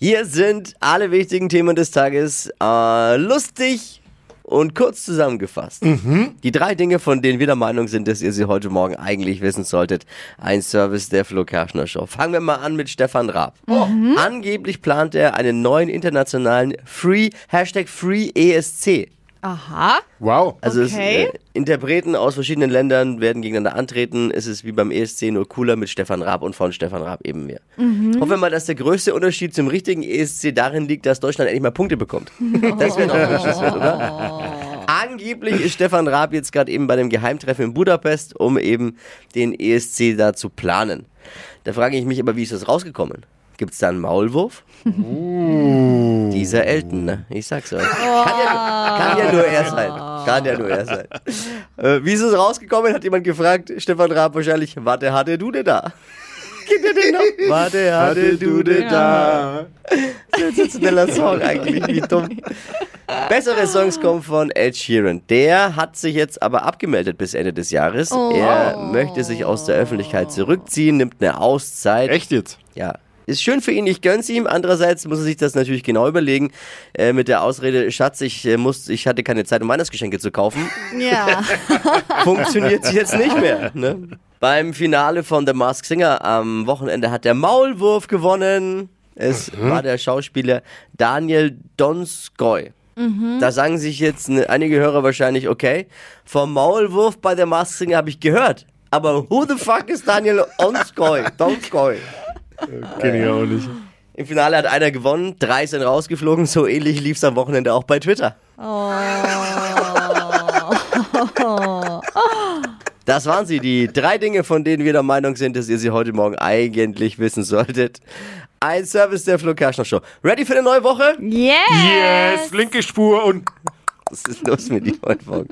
Hier sind alle wichtigen Themen des Tages äh, lustig und kurz zusammengefasst. Die drei Dinge, von denen wir der Meinung sind, dass ihr sie heute Morgen eigentlich wissen solltet. Ein Service der Flo Kerschner Show. Fangen wir mal an mit Stefan Raab. Angeblich plant er einen neuen internationalen Free, Hashtag Free ESC. Aha. Wow. Also Okay. es, äh, Interpreten aus verschiedenen Ländern werden gegeneinander antreten. Es ist wie beim ESC nur cooler mit Stefan Raab und von Stefan Raab eben mehr. Hoffen wir mal, dass der größte Unterschied zum richtigen ESC darin liegt, dass Deutschland endlich mal Punkte bekommt. Das wäre doch wünschenswert, oder? Angeblich ist Stefan Raab jetzt gerade eben bei dem Geheimtreffen in Budapest, um eben den ESC da zu planen. Da frage ich mich aber, wie ist das rausgekommen? Gibt es da einen Maulwurf? Dieser Elton, ne? Ich sag's euch. Kann, ja, kann ja nur er sein. Kann ja nur er sein. Äh, wie ist es rausgekommen? Hat jemand gefragt. Stefan Raab wahrscheinlich. Warte, hatte du denn da? Kennt ihr den noch? Warte, hatte du denn da? Sensationeller Song eigentlich, wie dumm. Bessere Songs kommen von Ed Sheeran. Der hat sich jetzt aber abgemeldet bis Ende des Jahres. Er möchte sich aus der Öffentlichkeit zurückziehen, nimmt eine Auszeit. Echt jetzt? Ja. Ist schön für ihn, ich gönn's ihm. Andererseits muss er sich das natürlich genau überlegen. Äh, mit der Ausrede, Schatz, ich, äh, muss, ich hatte keine Zeit, um Weihnachtsgeschenke zu kaufen. Ja. Funktioniert jetzt nicht mehr. Ne? Beim Finale von The Masked Singer am Wochenende hat der Maulwurf gewonnen. Es war der Schauspieler Daniel Donskoy. Da sagen sich jetzt ne, einige Hörer wahrscheinlich, okay, vom Maulwurf bei der Masked Singer habe ich gehört. Aber who the fuck ist Daniel Donskoy? Donskoy. Kenn ich auch nicht. Im Finale hat einer gewonnen, drei sind rausgeflogen. So ähnlich lief's am Wochenende auch bei Twitter. Das waren sie, die drei Dinge, von denen wir der Meinung sind, dass ihr sie heute Morgen eigentlich wissen solltet. Ein Service der Flo Kerschner Show. Ready für eine neue Woche? Yes. Yes, linke Spur und Was ist los mit dir heute Morgen?